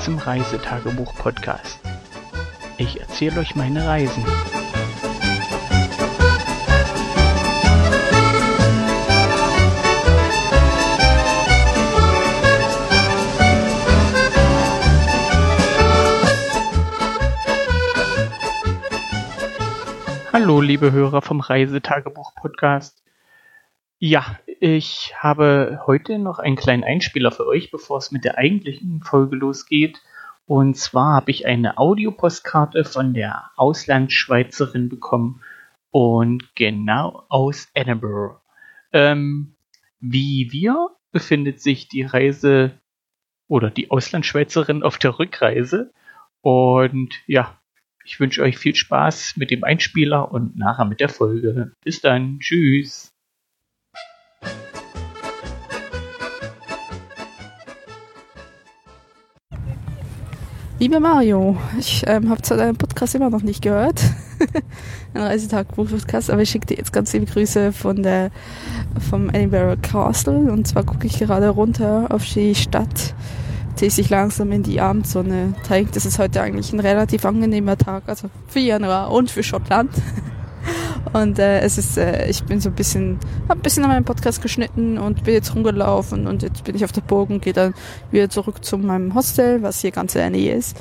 Zum Reisetagebuch-Podcast. Ich erzähle euch meine Reisen. Hallo, liebe Hörer vom Reisetagebuch-Podcast. Ja, ich habe heute noch einen kleinen Einspieler für euch, bevor es mit der eigentlichen Folge losgeht. Und zwar habe ich eine Audiopostkarte von der Auslandsschweizerin bekommen und genau aus Edinburgh. Ähm, wie wir befindet sich die Reise oder die Auslandsschweizerin auf der Rückreise. Und ja, ich wünsche euch viel Spaß mit dem Einspieler und nachher mit der Folge. Bis dann. Tschüss. Lieber Mario, ich ähm, habe zwar deinen Podcast immer noch nicht gehört, ein Reisetag-Podcast, aber ich schicke dir jetzt ganz liebe Grüße von der vom Edinburgh Castle und zwar gucke ich gerade runter auf die Stadt, die sich langsam in die Abendsonne trägt. Das ist heute eigentlich ein relativ angenehmer Tag, also für Januar und für Schottland. Und äh, es ist, äh, ich bin so ein bisschen, habe ein bisschen an meinem Podcast geschnitten und bin jetzt rumgelaufen und jetzt bin ich auf der Burg und gehe dann wieder zurück zu meinem Hostel, was hier ganz in der Nähe ist.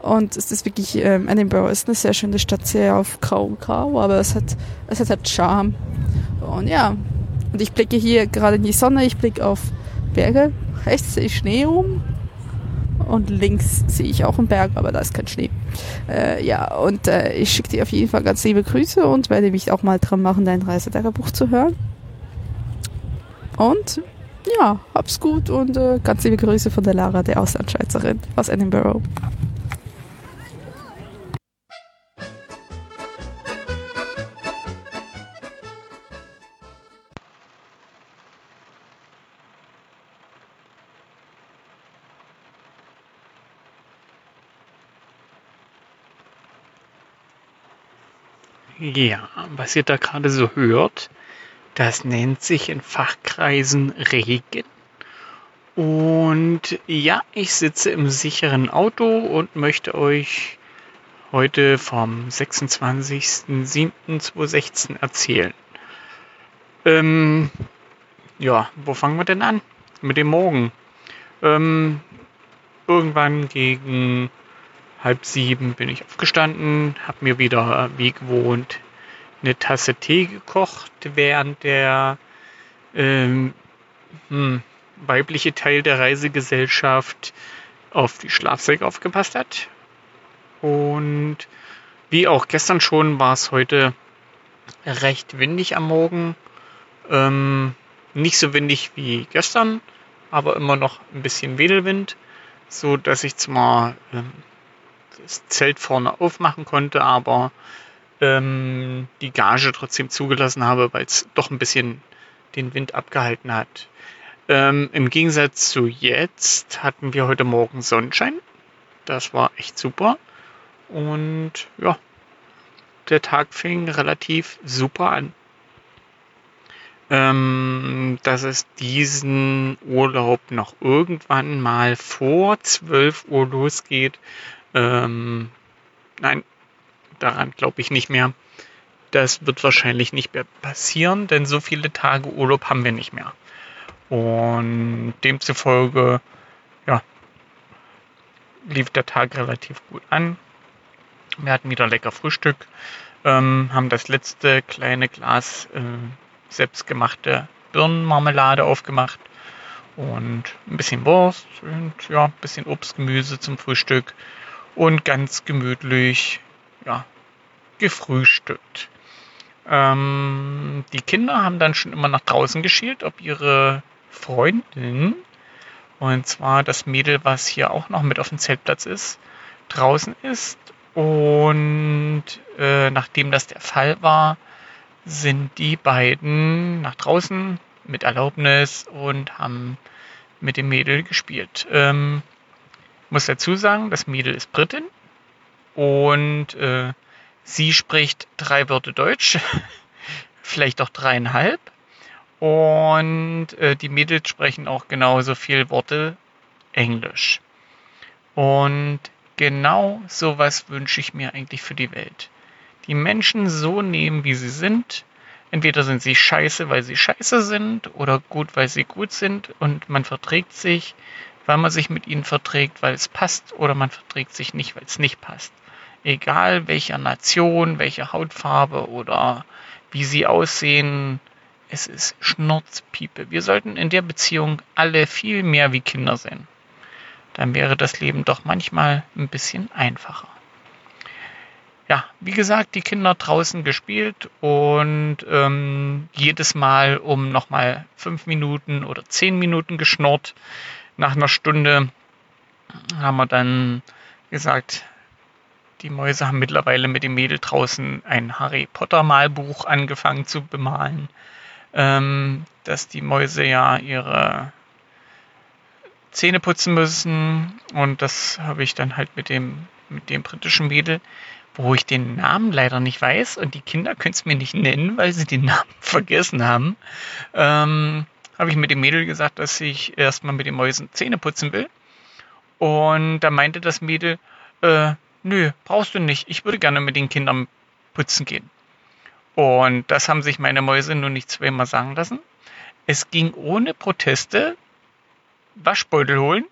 Und es ist wirklich, ähm, Edinburgh ist eine sehr schöne Stadt, sehr auf grau und grau, aber es hat, es hat halt Charme. Und ja, und ich blicke hier gerade in die Sonne, ich blicke auf Berge, rechts ich Schnee rum und links sehe ich auch einen Berg, aber da ist kein Schnee. Äh, ja, und äh, ich schicke dir auf jeden Fall ganz liebe Grüße und werde mich auch mal dran machen, dein Reisetagebuch zu hören. Und ja, hab's gut und äh, ganz liebe Grüße von der Lara, der Auslandschweizerin aus Edinburgh. Ja, was ihr da gerade so hört, das nennt sich in Fachkreisen Regen. Und ja, ich sitze im sicheren Auto und möchte euch heute vom 26.07.2016 erzählen. Ähm, ja, wo fangen wir denn an? Mit dem Morgen. Ähm, irgendwann gegen halb sieben bin ich aufgestanden, habe mir wieder wie gewohnt eine Tasse Tee gekocht, während der ähm, hm, weibliche Teil der Reisegesellschaft auf die Schlafsäcke aufgepasst hat. Und wie auch gestern schon war es heute recht windig am Morgen. Ähm, nicht so windig wie gestern, aber immer noch ein bisschen Wedelwind, so dass ich zwar ähm, das Zelt vorne aufmachen konnte, aber ähm, die Gage trotzdem zugelassen habe, weil es doch ein bisschen den Wind abgehalten hat. Ähm, Im Gegensatz zu jetzt hatten wir heute Morgen Sonnenschein. Das war echt super. Und ja, der Tag fing relativ super an. Ähm, dass es diesen Urlaub noch irgendwann mal vor 12 Uhr losgeht, ähm, nein, daran glaube ich nicht mehr. Das wird wahrscheinlich nicht mehr passieren, denn so viele Tage Urlaub haben wir nicht mehr. Und demzufolge, ja, lief der Tag relativ gut an. Wir hatten wieder lecker Frühstück, ähm, haben das letzte kleine Glas äh, selbstgemachte Birnenmarmelade aufgemacht und ein bisschen Wurst und ja, ein bisschen Obst, Gemüse zum Frühstück und ganz gemütlich ja, gefrühstückt. Ähm, die Kinder haben dann schon immer nach draußen geschielt, ob ihre Freundin, und zwar das Mädel, was hier auch noch mit auf dem Zeltplatz ist, draußen ist. Und äh, nachdem das der Fall war, sind die beiden nach draußen mit Erlaubnis und haben mit dem Mädel gespielt. Ähm, muss dazu sagen, das Mädel ist Britin und äh, sie spricht drei Wörter Deutsch, vielleicht auch dreieinhalb. Und äh, die Mädels sprechen auch genauso viel Worte Englisch. Und genau sowas wünsche ich mir eigentlich für die Welt. Die Menschen so nehmen, wie sie sind. Entweder sind sie scheiße, weil sie scheiße sind, oder gut, weil sie gut sind und man verträgt sich, weil man sich mit ihnen verträgt, weil es passt, oder man verträgt sich nicht, weil es nicht passt. Egal welcher Nation, welche Hautfarbe oder wie sie aussehen, es ist Schnurzpiepe. Wir sollten in der Beziehung alle viel mehr wie Kinder sein. Dann wäre das Leben doch manchmal ein bisschen einfacher. Ja, wie gesagt, die Kinder draußen gespielt und ähm, jedes Mal um nochmal fünf Minuten oder zehn Minuten geschnurrt. Nach einer Stunde haben wir dann gesagt, die Mäuse haben mittlerweile mit dem Mädel draußen ein Harry Potter Malbuch angefangen zu bemalen ähm, dass die Mäuse ja ihre Zähne putzen müssen. Und das habe ich dann halt mit dem, mit dem britischen Mädel, wo ich den Namen leider nicht weiß und die Kinder können es mir nicht nennen, weil sie den Namen vergessen haben, ähm, habe ich mit dem Mädel gesagt, dass ich erstmal mit den Mäusen Zähne putzen will. Und da meinte das Mädel, äh, nö, brauchst du nicht, ich würde gerne mit den Kindern putzen gehen. Und das haben sich meine Mäuse nur nicht zweimal sagen lassen. Es ging ohne Proteste Waschbeutel holen.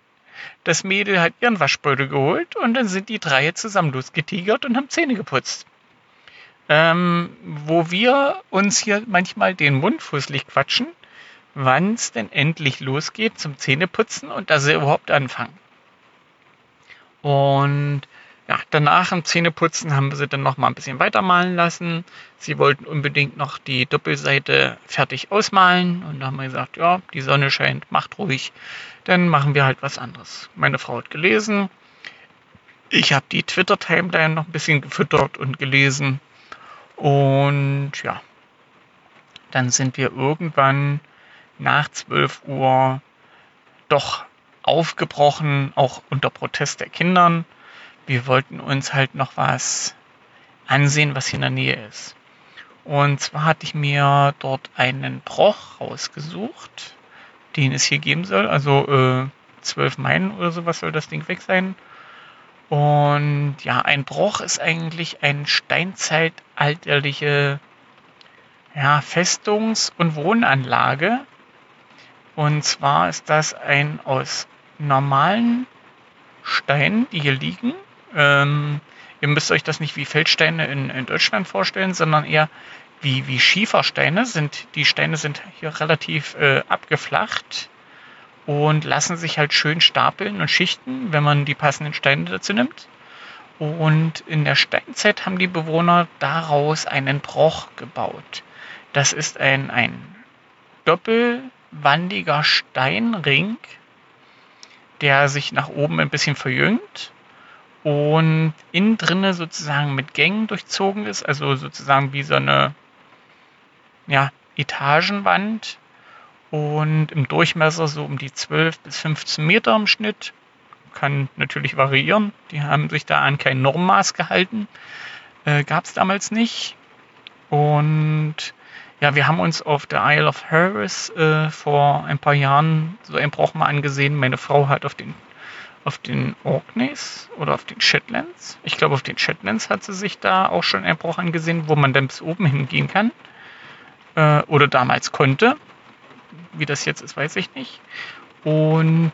Das Mädel hat ihren Waschbeutel geholt und dann sind die drei zusammen losgetigert und haben Zähne geputzt. Ähm, wo wir uns hier manchmal den Mund fußlich quatschen, wann es denn endlich losgeht zum Zähneputzen und dass sie überhaupt anfangen. Und ja, danach im Zähneputzen haben wir sie dann noch mal ein bisschen weitermalen lassen. Sie wollten unbedingt noch die Doppelseite fertig ausmalen und da haben wir gesagt, ja, die Sonne scheint, macht ruhig, dann machen wir halt was anderes. Meine Frau hat gelesen. Ich habe die Twitter-Timeline noch ein bisschen gefüttert und gelesen. Und ja, dann sind wir irgendwann nach 12 Uhr doch aufgebrochen, auch unter Protest der Kindern wir wollten uns halt noch was ansehen, was hier in der Nähe ist. Und zwar hatte ich mir dort einen Broch rausgesucht, den es hier geben soll. Also äh, 12 Meilen oder sowas soll das Ding weg sein. Und ja, ein Broch ist eigentlich eine steinzeitalterliche ja, Festungs- und Wohnanlage. Und zwar ist das ein aus normalen Steinen, die hier liegen, ähm, ihr müsst euch das nicht wie Feldsteine in, in Deutschland vorstellen, sondern eher wie, wie Schiefersteine. Sind, die Steine sind hier relativ äh, abgeflacht und lassen sich halt schön stapeln und schichten, wenn man die passenden Steine dazu nimmt. Und in der Steinzeit haben die Bewohner daraus einen Broch gebaut. Das ist ein, ein doppelwandiger Steinring, der sich nach oben ein bisschen verjüngt und innen drinne sozusagen mit Gängen durchzogen ist, also sozusagen wie so eine ja, Etagenwand und im Durchmesser so um die 12 bis 15 Meter im Schnitt. Kann natürlich variieren. Die haben sich da an kein Normmaß gehalten. Äh, Gab es damals nicht. Und ja, wir haben uns auf der Isle of Harris äh, vor ein paar Jahren so ein Bruch mal angesehen. Meine Frau hat auf den auf den Orkneys oder auf den Shetlands. Ich glaube, auf den Shetlands hat sie sich da auch schon einen Bruch angesehen, wo man dann bis oben hingehen kann. Äh, oder damals konnte. Wie das jetzt ist, weiß ich nicht. Und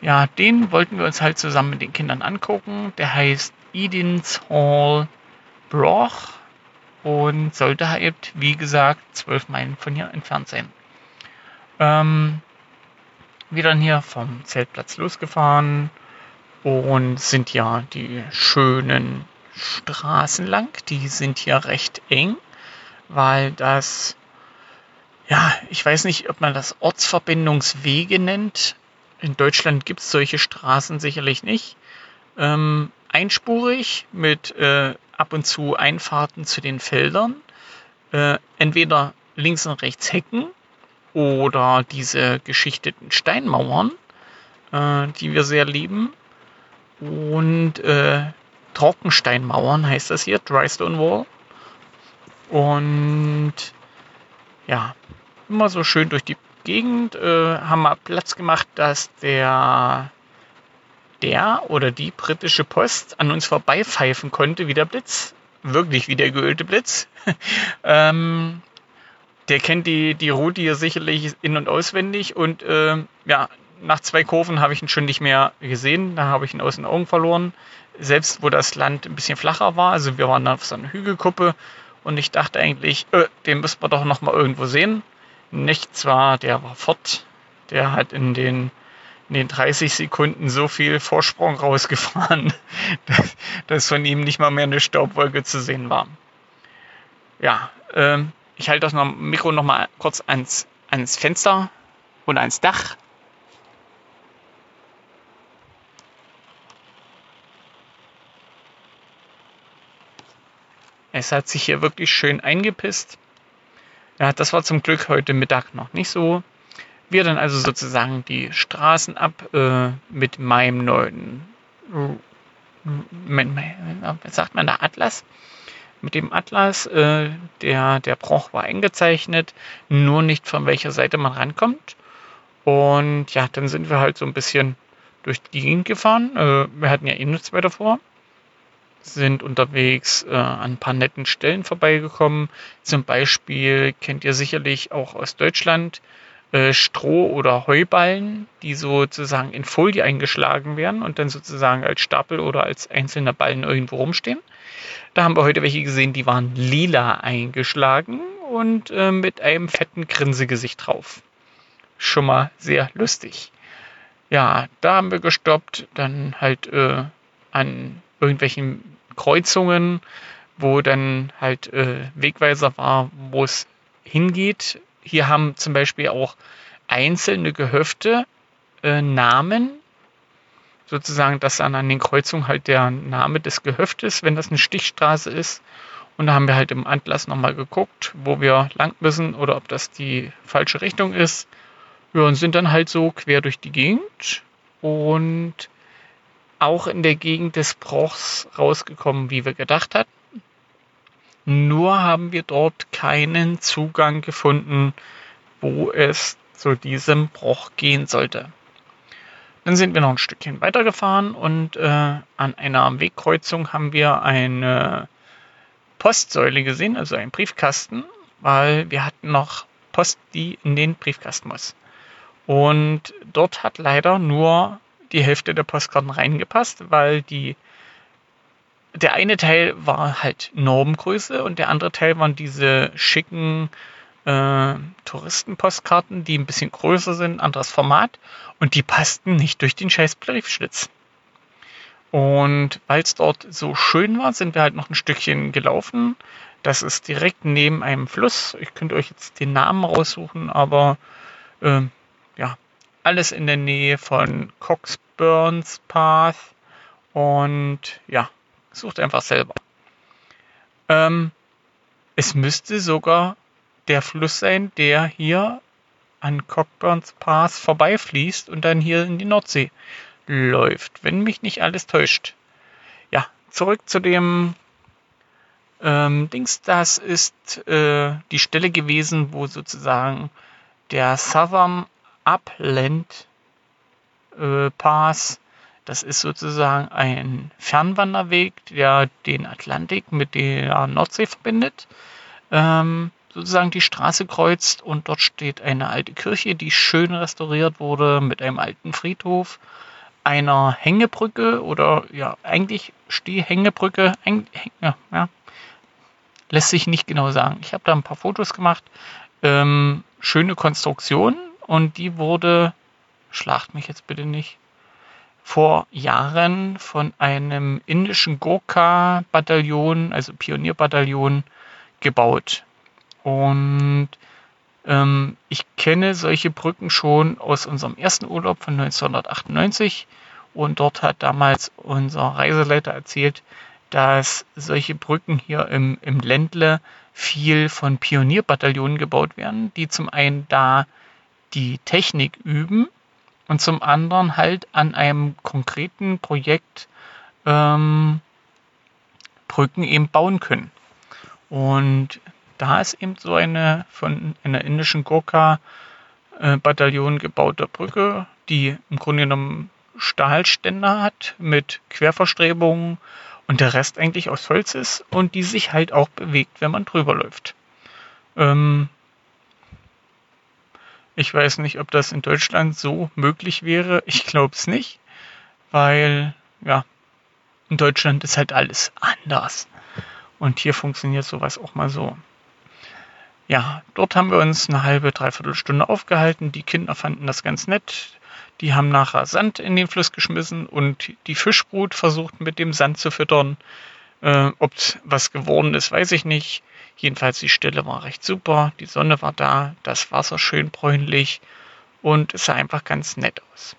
ja, den wollten wir uns halt zusammen mit den Kindern angucken. Der heißt Edens Hall Broch und sollte halt, wie gesagt, zwölf Meilen von hier entfernt sein. Ähm, wir dann hier vom Zeltplatz losgefahren und sind ja die schönen Straßen lang. Die sind hier recht eng, weil das, ja, ich weiß nicht, ob man das Ortsverbindungswege nennt. In Deutschland gibt es solche Straßen sicherlich nicht. Ähm, einspurig mit äh, ab und zu Einfahrten zu den Feldern. Äh, entweder links und rechts Hecken oder diese geschichteten Steinmauern, äh, die wir sehr lieben. Und äh, Trockensteinmauern heißt das hier, Drystone Wall. Und ja, immer so schön durch die Gegend. Äh, haben wir Platz gemacht, dass der der oder die britische Post an uns vorbeipfeifen konnte wie der Blitz. Wirklich wie der geölte Blitz. ähm, der kennt die, die Route hier sicherlich in- und auswendig und äh, ja, nach zwei Kurven habe ich ihn schon nicht mehr gesehen. Da habe ich ihn aus den Augen verloren. Selbst wo das Land ein bisschen flacher war, also wir waren auf so einer Hügelkuppe und ich dachte eigentlich, äh, den müssen wir doch noch mal irgendwo sehen. Nichts war, der war fort. Der hat in den, in den 30 Sekunden so viel Vorsprung rausgefahren, dass, dass von ihm nicht mal mehr eine Staubwolke zu sehen war. Ja, ähm, ich halte das Mikro noch mal kurz ans, ans Fenster und ans Dach Es hat sich hier wirklich schön eingepisst. Ja, das war zum Glück heute Mittag noch nicht so. Wir dann also sozusagen die Straßen ab äh, mit meinem neuen, was sagt man da, Atlas? Mit dem Atlas, äh, der, der Bruch war eingezeichnet, nur nicht von welcher Seite man rankommt. Und ja, dann sind wir halt so ein bisschen durch die Gegend gefahren. Äh, wir hatten ja eh nichts weiter vor sind unterwegs äh, an ein paar netten Stellen vorbeigekommen. Zum Beispiel kennt ihr sicherlich auch aus Deutschland äh, Stroh- oder Heuballen, die sozusagen in Folie eingeschlagen werden und dann sozusagen als Stapel oder als einzelner Ballen irgendwo rumstehen. Da haben wir heute welche gesehen, die waren lila eingeschlagen und äh, mit einem fetten Grinsegesicht drauf. Schon mal sehr lustig. Ja, da haben wir gestoppt, dann halt äh, an irgendwelchen Kreuzungen, wo dann halt äh, Wegweiser war, wo es hingeht. Hier haben zum Beispiel auch einzelne Gehöfte äh, Namen, sozusagen, dass dann an den Kreuzungen halt der Name des Gehöftes, wenn das eine Stichstraße ist. Und da haben wir halt im Atlas nochmal geguckt, wo wir lang müssen oder ob das die falsche Richtung ist. Ja, und sind dann halt so quer durch die Gegend und auch in der Gegend des Bruchs rausgekommen, wie wir gedacht hatten. Nur haben wir dort keinen Zugang gefunden, wo es zu diesem Bruch gehen sollte. Dann sind wir noch ein Stückchen weitergefahren und äh, an einer Wegkreuzung haben wir eine Postsäule gesehen, also einen Briefkasten, weil wir hatten noch Post, die in den Briefkasten muss. Und dort hat leider nur die Hälfte der Postkarten reingepasst, weil die der eine Teil war halt Normgröße und der andere Teil waren diese schicken äh, Touristenpostkarten, die ein bisschen größer sind, anderes Format und die passten nicht durch den scheiß Briefschlitz. Und weil es dort so schön war, sind wir halt noch ein Stückchen gelaufen. Das ist direkt neben einem Fluss. Ich könnte euch jetzt den Namen raussuchen, aber äh, ja, alles in der Nähe von Coxburns Path. Und ja, sucht einfach selber. Ähm, es müsste sogar der Fluss sein, der hier an Cockburns Path vorbeifließt und dann hier in die Nordsee läuft, wenn mich nicht alles täuscht. Ja, zurück zu dem ähm, Dings. Das ist äh, die Stelle gewesen, wo sozusagen der Southern Upland äh, Pass. Das ist sozusagen ein Fernwanderweg, der den Atlantik mit der Nordsee verbindet. Ähm, sozusagen die Straße kreuzt und dort steht eine alte Kirche, die schön restauriert wurde mit einem alten Friedhof, einer Hängebrücke oder ja, eigentlich Stehhängebrücke, ja, ja, lässt sich nicht genau sagen. Ich habe da ein paar Fotos gemacht. Ähm, schöne Konstruktion und die wurde schlacht mich jetzt bitte nicht, vor Jahren von einem indischen Gurkha-Bataillon, also Pionierbataillon, gebaut. Und ähm, ich kenne solche Brücken schon aus unserem ersten Urlaub von 1998. Und dort hat damals unser Reiseleiter erzählt, dass solche Brücken hier im, im Ländle viel von Pionierbataillonen gebaut werden, die zum einen da die Technik üben und zum anderen halt an einem konkreten Projekt ähm, Brücken eben bauen können. Und da ist eben so eine von einer indischen Gurkha-Bataillon gebaute Brücke, die im Grunde genommen Stahlständer hat mit Querverstrebungen und der Rest eigentlich aus Holz ist und die sich halt auch bewegt, wenn man drüber läuft. Ähm ich weiß nicht, ob das in Deutschland so möglich wäre. Ich glaube es nicht, weil ja, in Deutschland ist halt alles anders. Und hier funktioniert sowas auch mal so. Ja, dort haben wir uns eine halbe, dreiviertel Stunde aufgehalten. Die Kinder fanden das ganz nett. Die haben nachher Sand in den Fluss geschmissen und die Fischbrut versucht mit dem Sand zu füttern. Äh, Ob was geworden ist, weiß ich nicht. Jedenfalls die Stelle war recht super. Die Sonne war da, das Wasser schön bräunlich und es sah einfach ganz nett aus.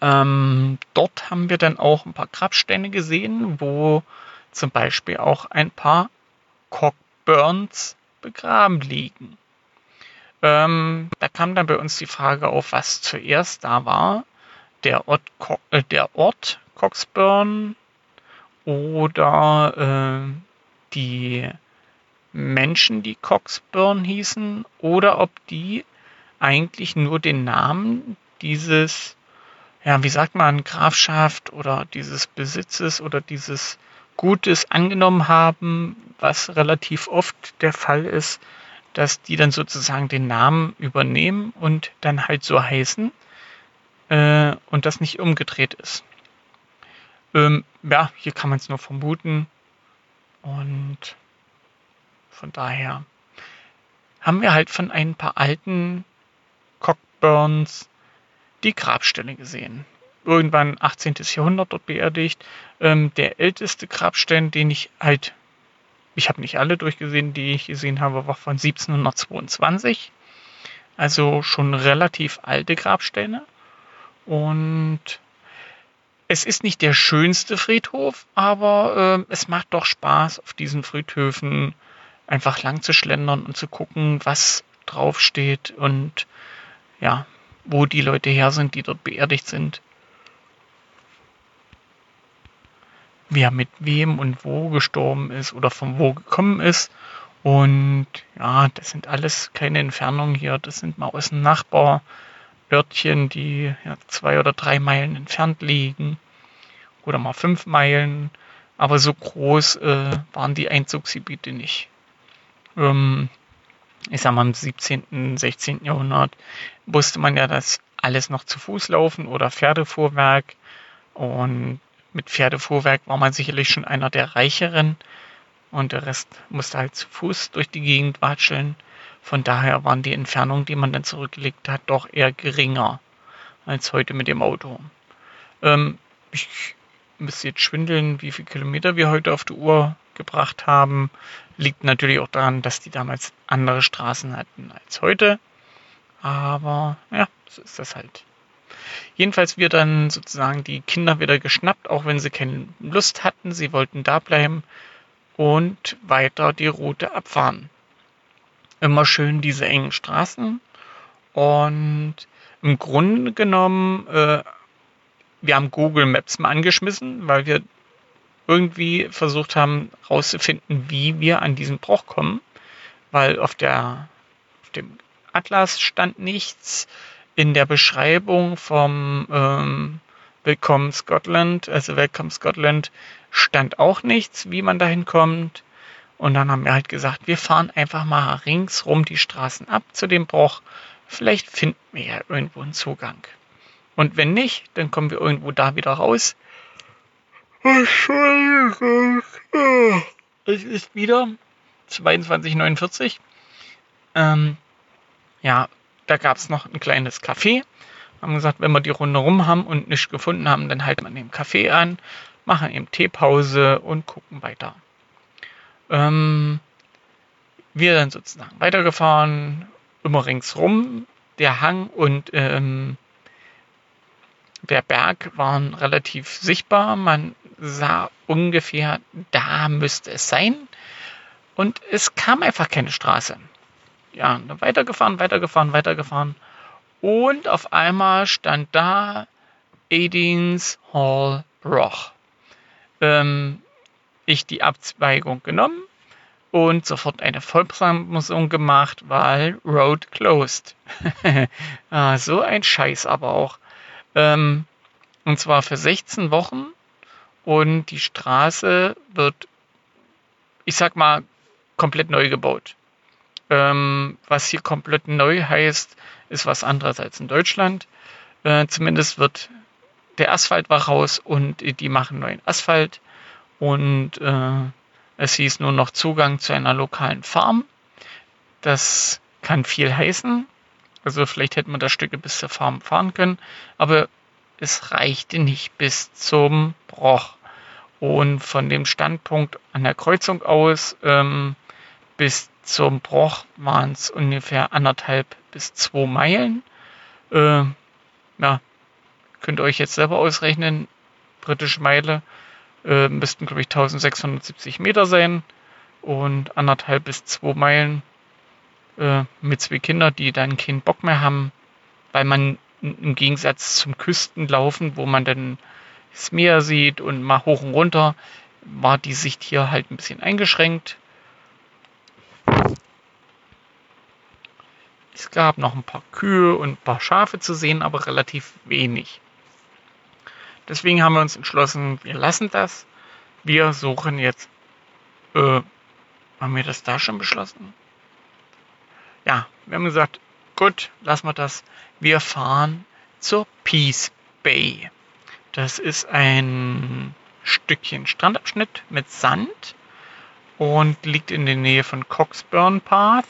Ähm, dort haben wir dann auch ein paar Grabsteine gesehen, wo zum Beispiel auch ein paar Cockburns begraben liegen. Ähm, da kam dann bei uns die Frage auf, was zuerst da war. Der Ort, äh, der Ort Coxburn oder äh, die Menschen, die Coxburn hießen, oder ob die eigentlich nur den Namen dieses, ja, wie sagt man, Grafschaft oder dieses Besitzes oder dieses Gutes angenommen haben, was relativ oft der Fall ist, dass die dann sozusagen den Namen übernehmen und dann halt so heißen äh, und das nicht umgedreht ist. Ähm, ja, hier kann man es nur vermuten und von daher haben wir halt von ein paar alten Cockburns die Grabstelle gesehen. Irgendwann 18. Jahrhundert dort beerdigt. Ähm, der älteste Grabstein, den ich halt ich habe nicht alle durchgesehen, die ich gesehen habe, war von 1722. Also schon relativ alte Grabsteine. Und es ist nicht der schönste Friedhof, aber äh, es macht doch Spaß, auf diesen Friedhöfen einfach lang zu schlendern und zu gucken, was draufsteht und ja, wo die Leute her sind, die dort beerdigt sind. wer mit wem und wo gestorben ist oder von wo gekommen ist. Und ja, das sind alles keine Entfernungen hier. Das sind mal aus dem Nachbarörtchen, die ja, zwei oder drei Meilen entfernt liegen. Oder mal fünf Meilen. Aber so groß äh, waren die Einzugsgebiete nicht. Ähm, ich sag mal, im 17., 16. Jahrhundert wusste man ja, dass alles noch zu Fuß laufen oder Pferdefuhrwerk. Und mit Pferdefuhrwerk war man sicherlich schon einer der reicheren und der Rest musste halt zu Fuß durch die Gegend watscheln. Von daher waren die Entfernungen, die man dann zurückgelegt hat, doch eher geringer als heute mit dem Auto. Ähm, ich müsste jetzt schwindeln, wie viele Kilometer wir heute auf die Uhr gebracht haben. Liegt natürlich auch daran, dass die damals andere Straßen hatten als heute. Aber ja, so ist das halt. Jedenfalls wird dann sozusagen die Kinder wieder geschnappt, auch wenn sie keine Lust hatten. Sie wollten da bleiben und weiter die Route abfahren. Immer schön diese engen Straßen. Und im Grunde genommen, äh, wir haben Google Maps mal angeschmissen, weil wir irgendwie versucht haben herauszufinden, wie wir an diesen Bruch kommen. Weil auf, der, auf dem Atlas stand nichts in der Beschreibung vom ähm, Willkommen Scotland, also Welcome Scotland, stand auch nichts, wie man dahin kommt. Und dann haben wir halt gesagt, wir fahren einfach mal ringsrum die Straßen ab zu dem Bruch. Vielleicht finden wir ja irgendwo einen Zugang. Und wenn nicht, dann kommen wir irgendwo da wieder raus. Entschuldigung. Es ist wieder 22,49. Ähm, ja, da gab es noch ein kleines Café. Haben gesagt, wenn wir die Runde rum haben und nichts gefunden haben, dann halten wir den Café an, machen eben Teepause und gucken weiter. Ähm, wir dann sozusagen weitergefahren, immer ringsrum. Der Hang und ähm, der Berg waren relativ sichtbar. Man sah ungefähr, da müsste es sein. Und es kam einfach keine Straße ja, weitergefahren, weitergefahren, weitergefahren. Und auf einmal stand da Aidins Hall Broch. Ähm, ich die Abzweigung genommen und sofort eine Vollbremsung gemacht, weil Road closed. ah, so ein Scheiß aber auch. Ähm, und zwar für 16 Wochen. Und die Straße wird, ich sag mal, komplett neu gebaut. Ähm, was hier komplett neu heißt, ist was anderes als in Deutschland. Äh, zumindest wird der Asphalt war raus und die machen neuen Asphalt. Und äh, es hieß nur noch Zugang zu einer lokalen Farm. Das kann viel heißen. Also vielleicht hätten wir da Stücke bis zur Farm fahren können. Aber es reichte nicht bis zum Broch. Und von dem Standpunkt an der Kreuzung aus ähm, bis zum Broch waren es ungefähr anderthalb bis zwei Meilen. Äh, ja, könnt ihr euch jetzt selber ausrechnen. Britische Meile äh, müssten, glaube ich, 1670 Meter sein und anderthalb bis zwei Meilen äh, mit zwei Kindern, die dann keinen Bock mehr haben, weil man im Gegensatz zum Küstenlaufen, wo man dann das Meer sieht und mal hoch und runter, war die Sicht hier halt ein bisschen eingeschränkt. Es gab noch ein paar Kühe und ein paar Schafe zu sehen, aber relativ wenig. Deswegen haben wir uns entschlossen, wir lassen das. Wir suchen jetzt. Äh, haben wir das da schon beschlossen? Ja, wir haben gesagt, gut, lassen wir das. Wir fahren zur Peace Bay. Das ist ein Stückchen Strandabschnitt mit Sand und liegt in der Nähe von Coxburn Path.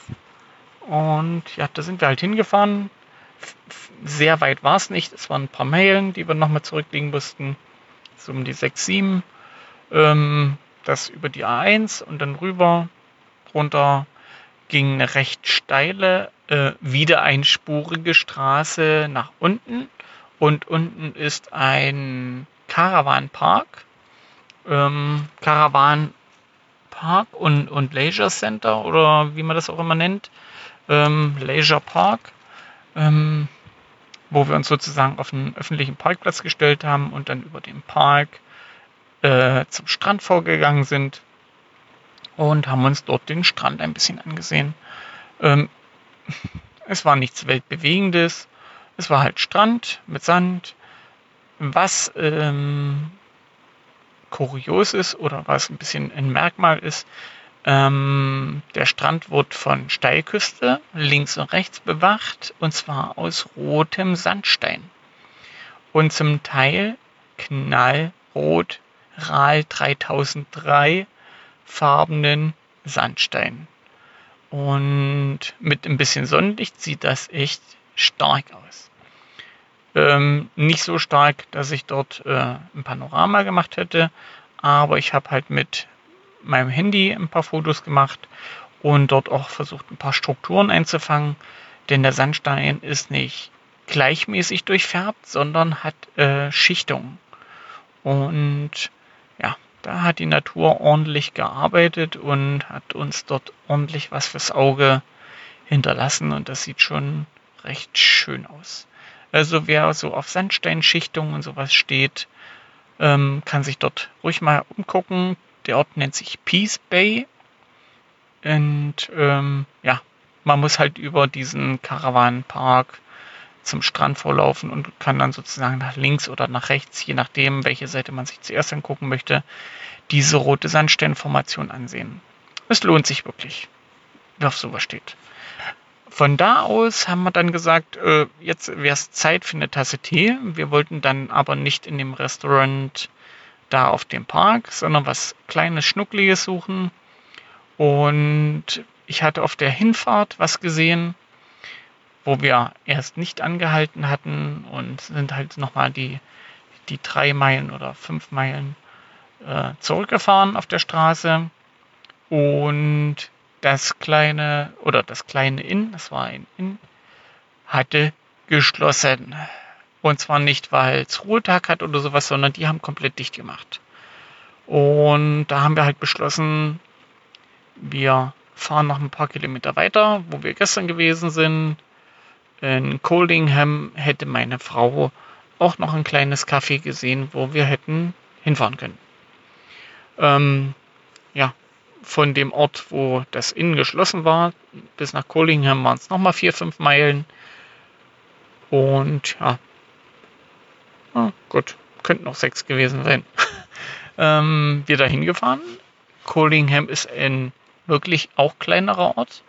Und ja, da sind wir halt hingefahren. Sehr weit war es nicht. Es waren ein paar Meilen, die wir nochmal zurücklegen mussten. So um die 6, 7. Ähm, das über die A1 und dann rüber, runter ging eine recht steile, äh, wieder einspurige Straße nach unten. Und unten ist ein Caravan-Park. Ähm, Caravan Park und, und Leisure Center oder wie man das auch immer nennt. Ähm, Leisure Park. Ähm, wo wir uns sozusagen auf einen öffentlichen Parkplatz gestellt haben und dann über den Park äh, zum Strand vorgegangen sind und haben uns dort den Strand ein bisschen angesehen. Ähm, es war nichts Weltbewegendes. Es war halt Strand mit Sand. Was ähm, kurios ist oder was ein bisschen ein Merkmal ist, ähm, der Strand wird von Steilküste links und rechts bewacht und zwar aus rotem Sandstein. Und zum Teil knallrot RAL 3003 farbenen Sandstein. Und mit ein bisschen Sonnenlicht sieht das echt stark aus. Ähm, nicht so stark, dass ich dort äh, ein Panorama gemacht hätte, aber ich habe halt mit meinem Handy ein paar Fotos gemacht und dort auch versucht, ein paar Strukturen einzufangen, denn der Sandstein ist nicht gleichmäßig durchfärbt, sondern hat äh, Schichtungen. Und ja, da hat die Natur ordentlich gearbeitet und hat uns dort ordentlich was fürs Auge hinterlassen und das sieht schon recht schön aus. Also wer so auf Sandsteinschichtungen und sowas steht, ähm, kann sich dort ruhig mal umgucken. Der Ort nennt sich Peace Bay. Und ähm, ja, man muss halt über diesen Caravan-Park zum Strand vorlaufen und kann dann sozusagen nach links oder nach rechts, je nachdem, welche Seite man sich zuerst angucken möchte, diese rote Sandsteinformation ansehen. Es lohnt sich wirklich, wer auf sowas steht. Von da aus haben wir dann gesagt, äh, jetzt wäre es Zeit für eine Tasse Tee. Wir wollten dann aber nicht in dem Restaurant da auf dem Park, sondern was kleines, schnuckliges suchen. Und ich hatte auf der Hinfahrt was gesehen, wo wir erst nicht angehalten hatten und sind halt nochmal die, die drei Meilen oder fünf Meilen äh, zurückgefahren auf der Straße. Und das kleine oder das kleine Inn, das war ein Inn, hatte geschlossen. Und zwar nicht, weil es Ruhetag hat oder sowas, sondern die haben komplett dicht gemacht. Und da haben wir halt beschlossen, wir fahren noch ein paar Kilometer weiter, wo wir gestern gewesen sind. In Coldingham hätte meine Frau auch noch ein kleines Café gesehen, wo wir hätten hinfahren können. Ähm, ja, von dem Ort, wo das Inn geschlossen war, bis nach Coldingham waren es nochmal vier, fünf Meilen. Und ja, Oh, gut, könnten noch sechs gewesen sein. ähm, wir da hingefahren. Coldingham ist ein wirklich auch kleinerer Ort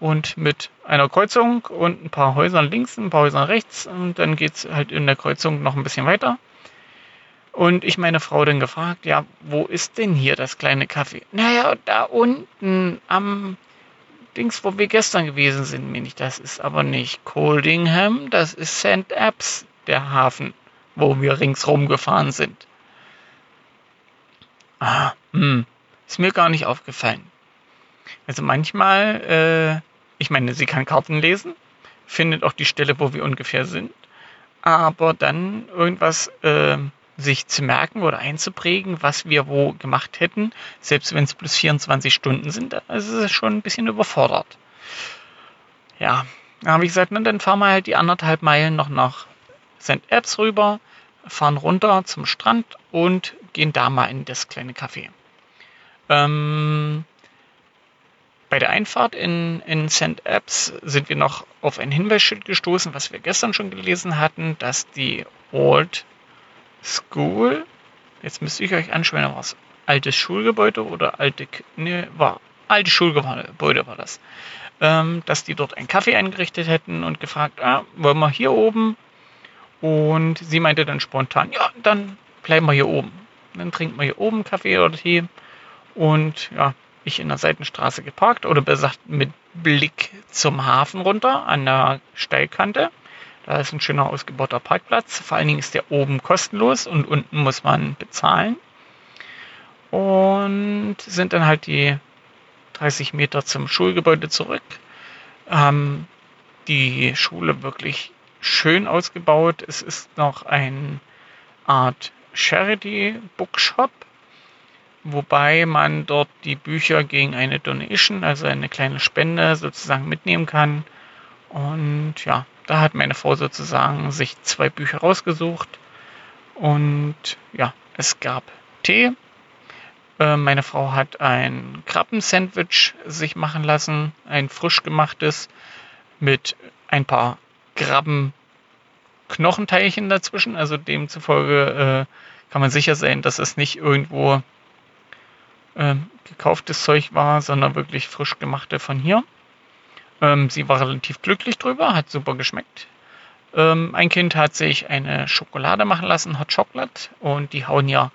und mit einer Kreuzung und ein paar Häusern links, ein paar Häusern rechts und dann geht es halt in der Kreuzung noch ein bisschen weiter. Und ich meine Frau dann gefragt, ja, wo ist denn hier das kleine Café? Naja, da unten am Dings, wo wir gestern gewesen sind, meine ich, das ist aber nicht Coldingham, das ist St. Apps, der Hafen, wo wir ringsrum gefahren sind. Ah, hm, ist mir gar nicht aufgefallen. Also manchmal, äh, ich meine, sie kann Karten lesen, findet auch die Stelle, wo wir ungefähr sind, aber dann irgendwas äh, sich zu merken oder einzuprägen, was wir wo gemacht hätten, selbst wenn es plus 24 Stunden sind, ist es schon ein bisschen überfordert. Ja, da habe ich gesagt, na, dann fahren wir halt die anderthalb Meilen noch nach St. Apps rüber, fahren runter zum Strand und gehen da mal in das kleine Café. Ähm, bei der Einfahrt in, in St. Apps sind wir noch auf ein Hinweisschild gestoßen, was wir gestern schon gelesen hatten, dass die Old School, jetzt müsste ich euch anschauen, war es altes Schulgebäude oder alte, ne, war alte Schulgebäude war das, ähm, dass die dort einen Kaffee eingerichtet hätten und gefragt, ah, wollen wir hier oben? Und sie meinte dann spontan, ja, dann bleiben wir hier oben. Dann trinken wir hier oben Kaffee oder Tee und ja, ich in der Seitenstraße geparkt oder besser mit Blick zum Hafen runter an der Steilkante. Da ist ein schöner ausgebauter Parkplatz. Vor allen Dingen ist der oben kostenlos und unten muss man bezahlen. Und sind dann halt die 30 Meter zum Schulgebäude zurück. Haben die Schule wirklich schön ausgebaut. Es ist noch eine Art Charity Bookshop wobei man dort die Bücher gegen eine Donation, also eine kleine Spende sozusagen mitnehmen kann. Und ja, da hat meine Frau sozusagen sich zwei Bücher rausgesucht. Und ja, es gab Tee. Äh, meine Frau hat ein Krabbensandwich sich machen lassen, ein frisch gemachtes mit ein paar Krabben Knochenteilchen dazwischen. Also demzufolge äh, kann man sicher sein, dass es nicht irgendwo ähm, gekauftes Zeug war, sondern wirklich frisch gemachte von hier. Ähm, sie war relativ glücklich drüber, hat super geschmeckt. Ähm, ein Kind hat sich eine Schokolade machen lassen, Hot Chocolate, und die hauen ja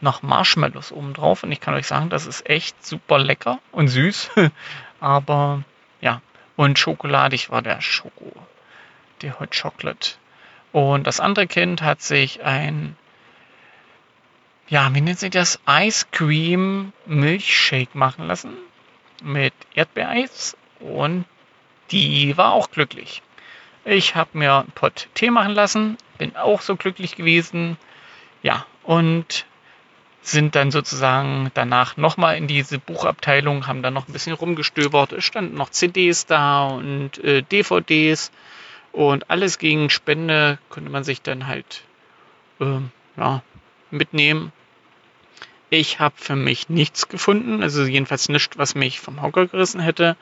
noch Marshmallows oben drauf. Und ich kann euch sagen, das ist echt super lecker und süß. Aber ja, und schokoladig war der Schoko, der Hot Chocolate. Und das andere Kind hat sich ein ja, wie nennt sich das? Ice Cream Milchshake machen lassen mit Erdbeereis und die war auch glücklich. Ich habe mir einen Pott Tee machen lassen, bin auch so glücklich gewesen. Ja, und sind dann sozusagen danach nochmal in diese Buchabteilung, haben dann noch ein bisschen rumgestöbert. Es standen noch CDs da und äh, DVDs und alles gegen Spende konnte man sich dann halt äh, ja, mitnehmen. Ich habe für mich nichts gefunden, also jedenfalls nichts, was mich vom Hocker gerissen hätte.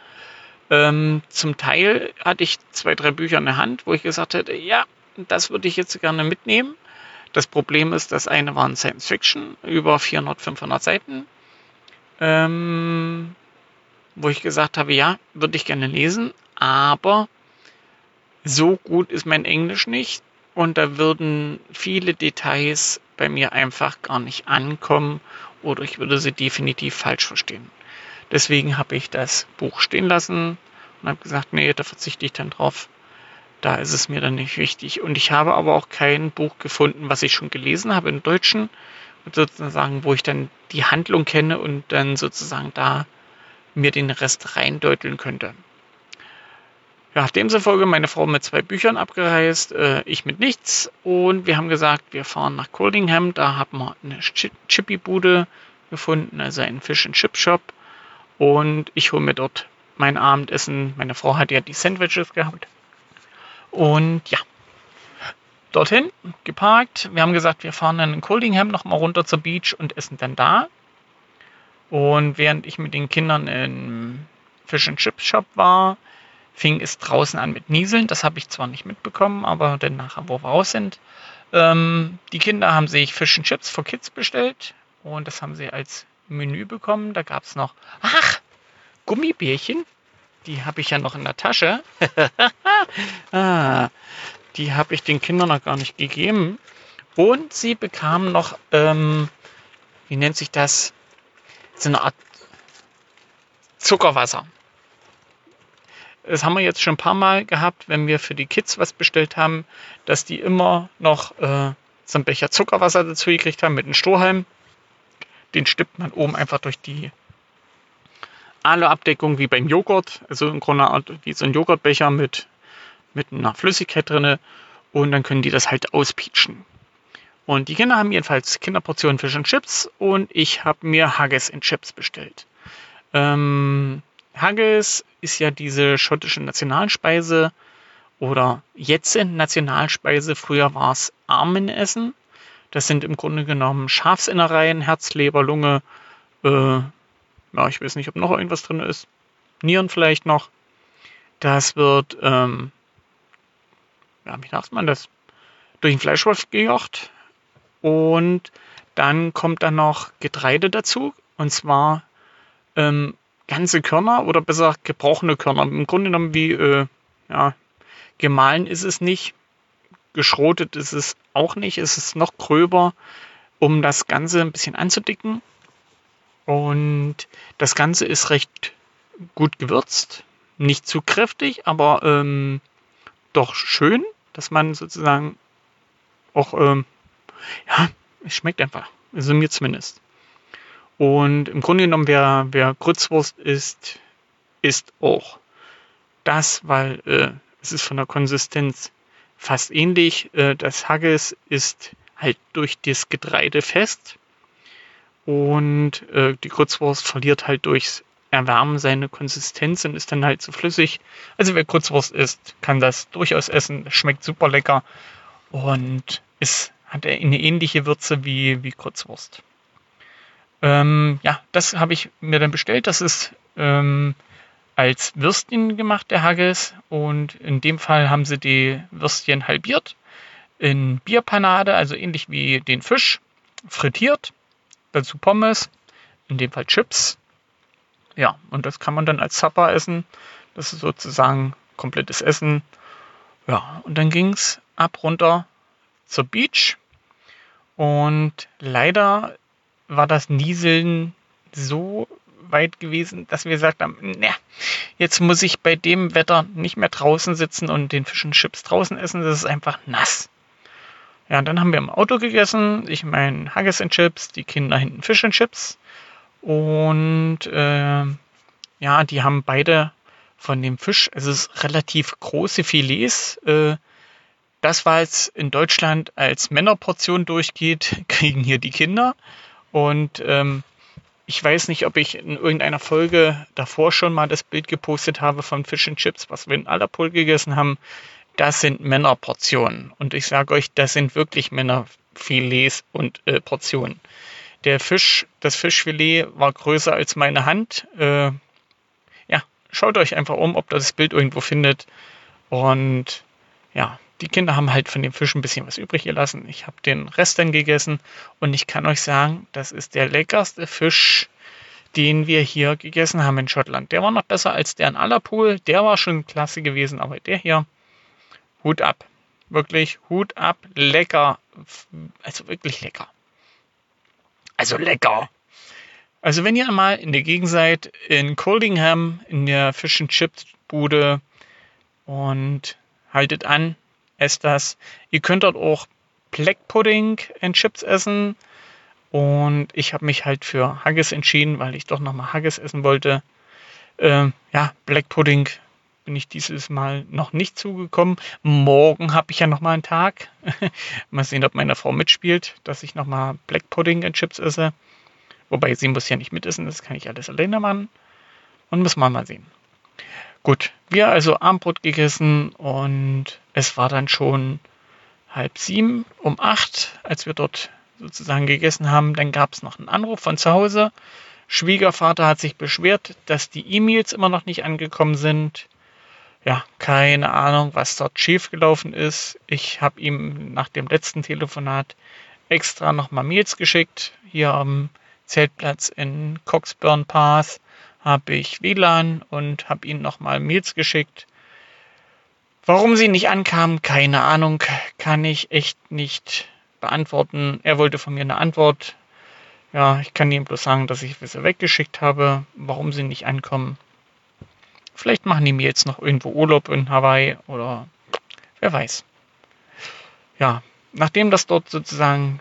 Ähm, zum Teil hatte ich zwei, drei Bücher in der Hand, wo ich gesagt hätte, ja, das würde ich jetzt gerne mitnehmen. Das Problem ist, das eine waren Science Fiction, über 400, 500 Seiten, ähm, wo ich gesagt habe, ja, würde ich gerne lesen, aber so gut ist mein Englisch nicht und da würden viele Details bei mir einfach gar nicht ankommen oder ich würde sie definitiv falsch verstehen. Deswegen habe ich das Buch stehen lassen und habe gesagt, nee, da verzichte ich dann drauf. Da ist es mir dann nicht wichtig. Und ich habe aber auch kein Buch gefunden, was ich schon gelesen habe im Deutschen, sozusagen, wo ich dann die Handlung kenne und dann sozusagen da mir den Rest reindeuteln könnte. Ja, demzufolge meine Frau mit zwei Büchern abgereist, äh, ich mit nichts. Und wir haben gesagt, wir fahren nach Coldingham. Da haben wir eine Chippy-Bude gefunden, also einen Fish-and-Chip-Shop. Und ich hole mir dort mein Abendessen. Meine Frau hat ja die Sandwiches gehabt. Und ja, dorthin geparkt. Wir haben gesagt, wir fahren dann in Coldingham nochmal runter zur Beach und essen dann da. Und während ich mit den Kindern im Fish and Chip Shop war, fing es draußen an mit Nieseln. Das habe ich zwar nicht mitbekommen, aber dann nachher, wo wir raus sind, Ähm, die Kinder haben sich Fish and Chips for Kids bestellt und das haben sie als Menü bekommen. Da gab es noch, ach, Gummibärchen. Die habe ich ja noch in der Tasche. ah, die habe ich den Kindern noch gar nicht gegeben. Und sie bekamen noch, ähm, wie nennt sich das? So eine Art Zuckerwasser. Das haben wir jetzt schon ein paar Mal gehabt, wenn wir für die Kids was bestellt haben, dass die immer noch äh, so einen Becher Zuckerwasser dazu gekriegt haben mit einem Strohhalm. Den stippt man oben einfach durch die Aluabdeckung wie beim Joghurt. Also im Grunde wie so ein Joghurtbecher mit, mit einer Flüssigkeit drin. Und dann können die das halt auspietschen. Und die Kinder haben jedenfalls Kinderportionen Fisch und Chips und ich habe mir Haggis in Chips bestellt. Ähm, Haggis ist ja diese schottische Nationalspeise oder jetzt Nationalspeise. Früher war es Armenessen. Das sind im Grunde genommen Schafsinnereien, Herz, Leber, Lunge. Äh, ja, ich weiß nicht, ob noch irgendwas drin ist. Nieren vielleicht noch. Das wird, ähm, ja, wie sagt man das? Durch den Fleischwolf gejocht. Und dann kommt dann noch Getreide dazu. Und zwar ähm, ganze Körner oder besser gebrochene Körner. Im Grunde genommen wie, äh, ja, gemahlen ist es nicht. Geschrotet ist es auch nicht. Es ist noch gröber, um das Ganze ein bisschen anzudicken. Und das Ganze ist recht gut gewürzt. Nicht zu kräftig, aber ähm, doch schön, dass man sozusagen auch, ähm, ja, es schmeckt einfach. Also mir zumindest. Und im Grunde genommen, wer, wer Grützwurst isst, isst auch das, weil äh, es ist von der Konsistenz fast ähnlich. Äh, das Haggis ist halt durch das Getreide fest und äh, die Grützwurst verliert halt durchs Erwärmen seine Konsistenz und ist dann halt so flüssig. Also wer Grützwurst isst, kann das durchaus essen. Schmeckt super lecker und ist, hat eine ähnliche Würze wie, wie Grützwurst. Ähm, ja, das habe ich mir dann bestellt. Das ist ähm, als Würstchen gemacht, der Haggis. Und in dem Fall haben sie die Würstchen halbiert in Bierpanade, also ähnlich wie den Fisch, frittiert. Dazu Pommes, in dem Fall Chips. Ja, und das kann man dann als Supper essen. Das ist sozusagen komplettes Essen. Ja, und dann ging es ab runter zur Beach. Und leider war das Nieseln so weit gewesen, dass wir gesagt haben, ne, jetzt muss ich bei dem Wetter nicht mehr draußen sitzen und den Fisch und Chips draußen essen, das ist einfach nass. Ja, und dann haben wir im Auto gegessen, ich meine Haggis und Chips, die Kinder hinten Fisch und Chips und äh, ja, die haben beide von dem Fisch, also es ist relativ große Filets, äh, das, was in Deutschland als Männerportion durchgeht, kriegen hier die Kinder. Und ähm, ich weiß nicht, ob ich in irgendeiner Folge davor schon mal das Bild gepostet habe von Fish and Chips, was wir in Allerpool gegessen haben. Das sind Männerportionen. Und ich sage euch, das sind wirklich Männerfilets und äh, Portionen. Der Fisch, das Fischfilet war größer als meine Hand. Äh, ja, schaut euch einfach um, ob ihr das Bild irgendwo findet. Und ja, die Kinder haben halt von dem Fisch ein bisschen was übrig gelassen. Ich habe den Rest dann gegessen und ich kann euch sagen, das ist der leckerste Fisch, den wir hier gegessen haben in Schottland. Der war noch besser als der in Allerpool. Der war schon klasse gewesen, aber der hier, Hut ab. Wirklich Hut ab. Lecker. Also wirklich lecker. Also lecker. Also wenn ihr mal in der Gegend seid, in Coldingham, in der Fish and Chips Bude und haltet an, esst das. Ihr könnt dort auch Black Pudding in Chips essen. Und ich habe mich halt für Haggis entschieden, weil ich doch nochmal Haggis essen wollte. Ähm, ja, Black Pudding bin ich dieses Mal noch nicht zugekommen. Morgen habe ich ja nochmal einen Tag. mal sehen, ob meine Frau mitspielt, dass ich nochmal Black Pudding in Chips esse. Wobei sie muss ja nicht mitessen, das kann ich alles alleine machen. Und müssen wir mal sehen. Gut, wir also Abendbrot gegessen und es war dann schon halb sieben, um acht, als wir dort sozusagen gegessen haben. Dann gab es noch einen Anruf von zu Hause. Schwiegervater hat sich beschwert, dass die E-Mails immer noch nicht angekommen sind. ja, keine Ahnung, was dort schiefgelaufen ist. Ich habe ihm nach dem letzten Telefonat extra nochmal Mails geschickt. Hier am Zeltplatz in Coxburn Pass habe ich WLAN und habe ihm nochmal Mails geschickt. Warum sie nicht ankamen, keine Ahnung, kann ich echt nicht beantworten. Er wollte von mir eine Antwort. Ja, ich kann ihm bloß sagen, dass ich sie weggeschickt habe. Warum sie nicht ankommen, Vielleicht machen die mir jetzt noch irgendwo Urlaub in Hawaii oder wer weiß. Ja, nachdem das dort sozusagen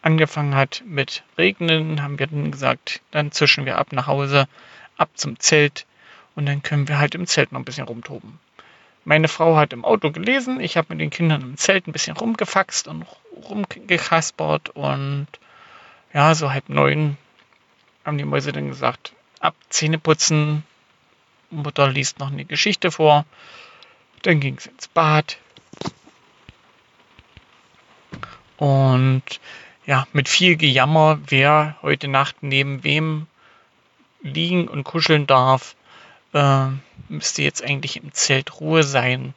angefangen hat mit Regnen, haben wir dann gesagt, dann zischen wir ab nach Hause, ab zum Zelt und dann können wir halt im Zelt noch ein bisschen rumtoben. Meine Frau hat im Auto gelesen, ich habe mit den Kindern im Zelt ein bisschen rumgefaxt und rumgekaspert und ja, so halb neun haben die Mäuse dann gesagt, ab Zähne putzen, Mutter liest noch eine Geschichte vor. Dann ging es ins Bad. Und ja, mit viel Gejammer, wer heute Nacht neben wem liegen und kuscheln darf, äh, müsste jetzt eigentlich im Zelt Ruhe sein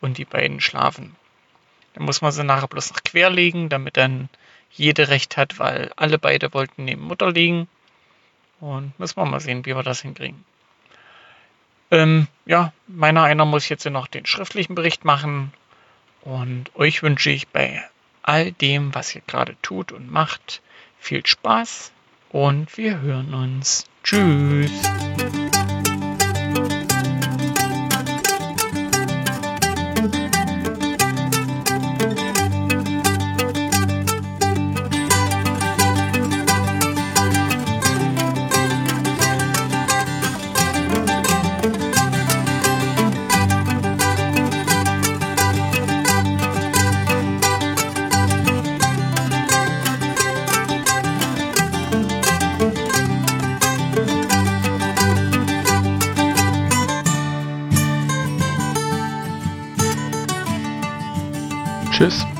und die beiden schlafen. Dann muss man sie nachher bloß noch querlegen, damit dann jede Recht hat, weil alle beide wollten neben Mutter liegen. Und müssen wir mal sehen, wie wir das hinkriegen. Ähm, ja, meiner einer muss jetzt noch den schriftlichen Bericht machen. Und euch wünsche ich bei all dem, was ihr gerade tut und macht, viel Spaß und wir hören uns. Tschüss. Tschüss,